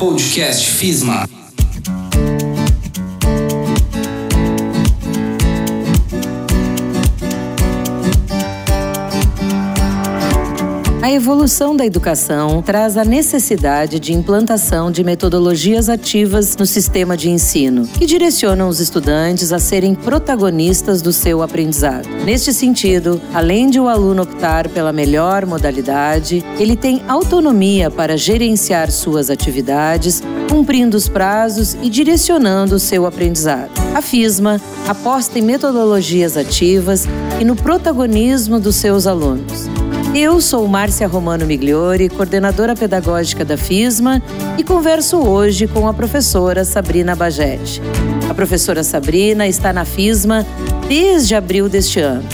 Podcast FISMA. A evolução da educação traz a necessidade de implantação de metodologias ativas no sistema de ensino, que direcionam os estudantes a serem protagonistas do seu aprendizado. Neste sentido, além de o aluno optar pela melhor modalidade, ele tem autonomia para gerenciar suas atividades, cumprindo os prazos e direcionando o seu aprendizado. A FISMA aposta em metodologias ativas e no protagonismo dos seus alunos. Eu sou Márcia Romano Migliori, coordenadora pedagógica da FISMA, e converso hoje com a professora Sabrina Bagete. A professora Sabrina está na FISMA desde abril deste ano.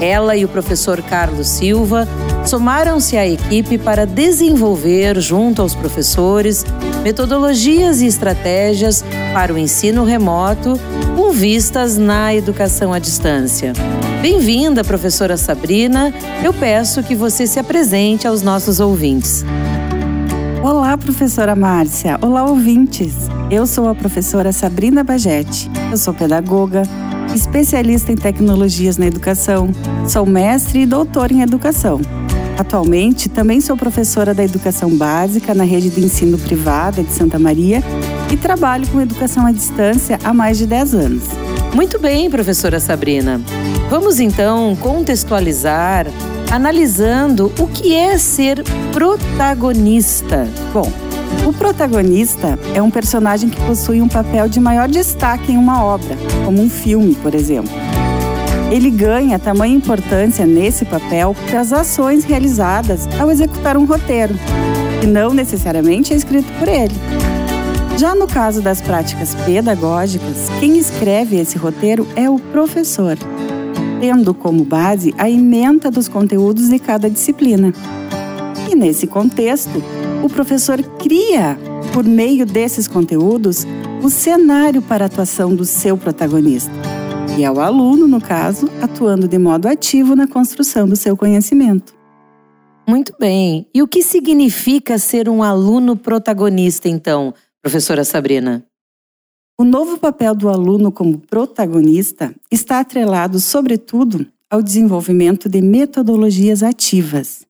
Ela e o professor Carlos Silva somaram-se à equipe para desenvolver, junto aos professores, metodologias e estratégias para o ensino remoto com vistas na educação à distância. Bem-vinda, professora Sabrina. Eu peço que você se apresente aos nossos ouvintes. Olá, professora Márcia. Olá, ouvintes. Eu sou a professora Sabrina Bagete. Eu sou pedagoga, especialista em tecnologias na educação, sou mestre e doutora em educação. Atualmente, também sou professora da educação básica na rede de ensino privada de Santa Maria e trabalho com educação à distância há mais de 10 anos. Muito bem, professora Sabrina. Vamos então contextualizar analisando o que é ser protagonista. Bom, o protagonista é um personagem que possui um papel de maior destaque em uma obra, como um filme, por exemplo. Ele ganha tamanha importância nesse papel pelas ações realizadas ao executar um roteiro, que não necessariamente é escrito por ele. Já no caso das práticas pedagógicas, quem escreve esse roteiro é o professor, tendo como base a ementa dos conteúdos de cada disciplina. E nesse contexto, o professor cria, por meio desses conteúdos, o cenário para a atuação do seu protagonista. E é o aluno, no caso, atuando de modo ativo na construção do seu conhecimento. Muito bem. E o que significa ser um aluno protagonista, então? Professora Sabrina? O novo papel do aluno como protagonista está atrelado, sobretudo, ao desenvolvimento de metodologias ativas.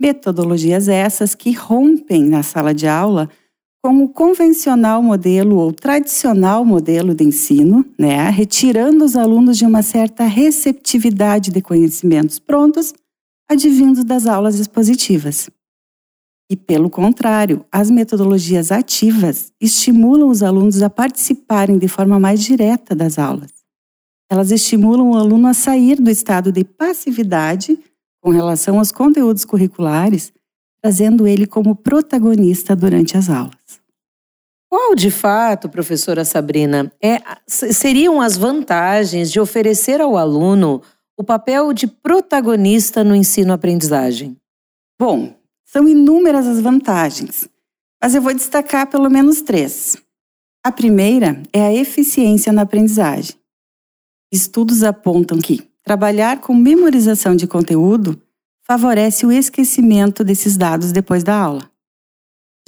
Metodologias essas que rompem na sala de aula com o convencional modelo ou tradicional modelo de ensino, né, retirando os alunos de uma certa receptividade de conhecimentos prontos advindos das aulas expositivas. E, pelo contrário, as metodologias ativas estimulam os alunos a participarem de forma mais direta das aulas. Elas estimulam o aluno a sair do estado de passividade com relação aos conteúdos curriculares, trazendo ele como protagonista durante as aulas. Qual, de fato, professora Sabrina, é, seriam as vantagens de oferecer ao aluno o papel de protagonista no ensino-aprendizagem? Bom, são inúmeras as vantagens, mas eu vou destacar pelo menos três. A primeira é a eficiência na aprendizagem. Estudos apontam que trabalhar com memorização de conteúdo favorece o esquecimento desses dados depois da aula.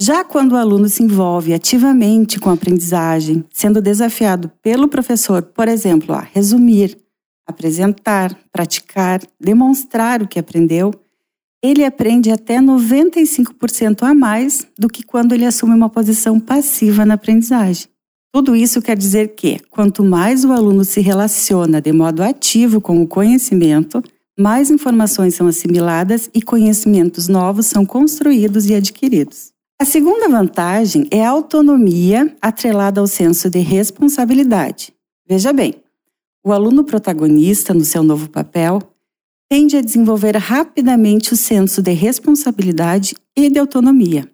Já quando o aluno se envolve ativamente com a aprendizagem, sendo desafiado pelo professor, por exemplo, a resumir, apresentar, praticar, demonstrar o que aprendeu, ele aprende até 95% a mais do que quando ele assume uma posição passiva na aprendizagem. Tudo isso quer dizer que, quanto mais o aluno se relaciona de modo ativo com o conhecimento, mais informações são assimiladas e conhecimentos novos são construídos e adquiridos. A segunda vantagem é a autonomia atrelada ao senso de responsabilidade. Veja bem, o aluno protagonista, no seu novo papel, tende a desenvolver rapidamente o senso de responsabilidade e de autonomia.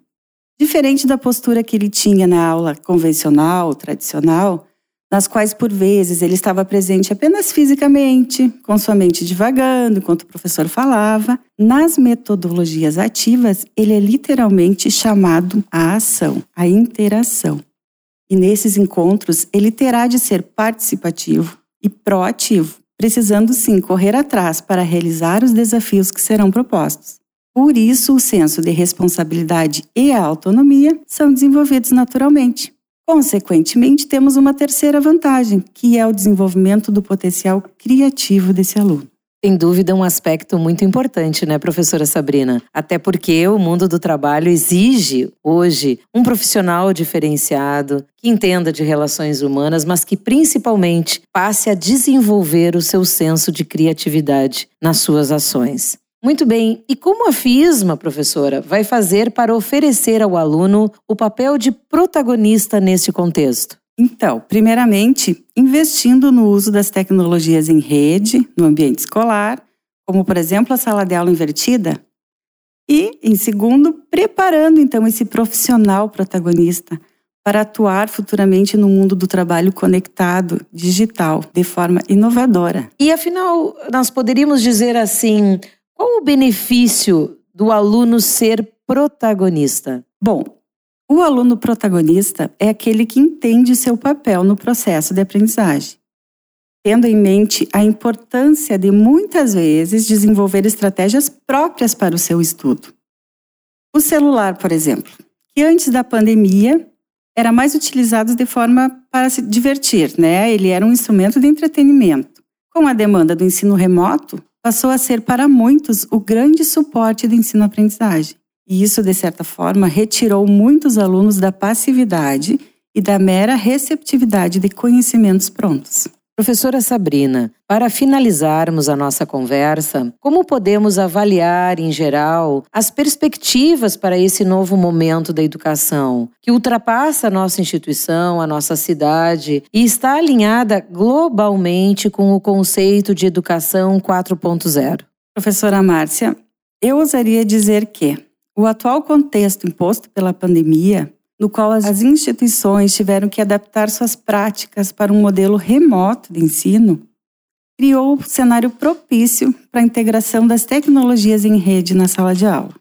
Diferente da postura que ele tinha na aula convencional, tradicional, nas quais por vezes ele estava presente apenas fisicamente, com sua mente divagando enquanto o professor falava, nas metodologias ativas ele é literalmente chamado à ação, à interação. E nesses encontros ele terá de ser participativo e proativo, precisando sim correr atrás para realizar os desafios que serão propostos. Por isso, o senso de responsabilidade e a autonomia são desenvolvidos naturalmente. Consequentemente, temos uma terceira vantagem, que é o desenvolvimento do potencial criativo desse aluno. Sem dúvida, um aspecto muito importante, né, professora Sabrina? Até porque o mundo do trabalho exige, hoje, um profissional diferenciado, que entenda de relações humanas, mas que principalmente passe a desenvolver o seu senso de criatividade nas suas ações. Muito bem. E como a FISMA, professora, vai fazer para oferecer ao aluno o papel de protagonista neste contexto? Então, primeiramente, investindo no uso das tecnologias em rede, no ambiente escolar, como por exemplo a sala de aula invertida. E, em segundo, preparando então esse profissional protagonista para atuar futuramente no mundo do trabalho conectado, digital, de forma inovadora. E afinal, nós poderíamos dizer assim, qual o benefício do aluno ser protagonista? Bom, o aluno protagonista é aquele que entende seu papel no processo de aprendizagem, tendo em mente a importância de muitas vezes desenvolver estratégias próprias para o seu estudo. O celular, por exemplo, que antes da pandemia era mais utilizado de forma para se divertir, né? Ele era um instrumento de entretenimento. Com a demanda do ensino remoto, passou a ser para muitos o grande suporte do ensino-aprendizagem. E isso, de certa forma, retirou muitos alunos da passividade e da mera receptividade de conhecimentos prontos. Professora Sabrina, para finalizarmos a nossa conversa, como podemos avaliar, em geral, as perspectivas para esse novo momento da educação, que ultrapassa a nossa instituição, a nossa cidade e está alinhada globalmente com o conceito de educação 4.0? Professora Márcia, eu ousaria dizer que o atual contexto imposto pela pandemia no qual as instituições tiveram que adaptar suas práticas para um modelo remoto de ensino, criou o cenário propício para a integração das tecnologias em rede na sala de aula,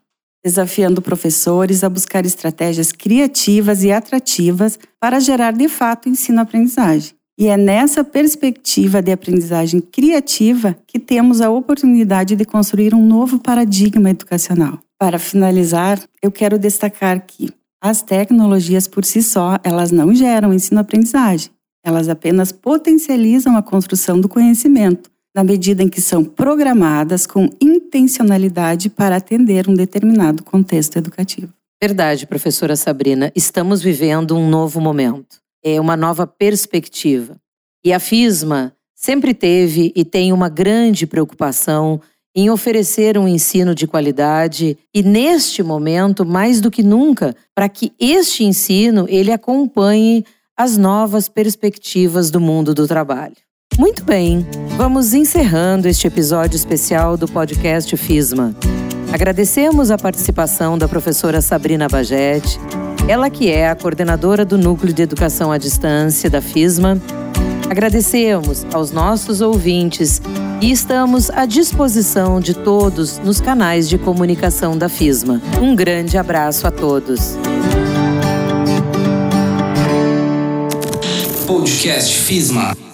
desafiando professores a buscar estratégias criativas e atrativas para gerar de fato ensino-aprendizagem. E é nessa perspectiva de aprendizagem criativa que temos a oportunidade de construir um novo paradigma educacional. Para finalizar, eu quero destacar que as tecnologias por si só, elas não geram ensino-aprendizagem. Elas apenas potencializam a construção do conhecimento, na medida em que são programadas com intencionalidade para atender um determinado contexto educativo. Verdade, professora Sabrina. Estamos vivendo um novo momento. É uma nova perspectiva. E a FISMA sempre teve e tem uma grande preocupação em oferecer um ensino de qualidade e neste momento mais do que nunca para que este ensino ele acompanhe as novas perspectivas do mundo do trabalho. Muito bem, vamos encerrando este episódio especial do podcast FISMA. Agradecemos a participação da professora Sabrina Bagete, ela que é a coordenadora do Núcleo de Educação à Distância da FISMA. Agradecemos aos nossos ouvintes e estamos à disposição de todos nos canais de comunicação da FISMA. Um grande abraço a todos. Podcast FISMA.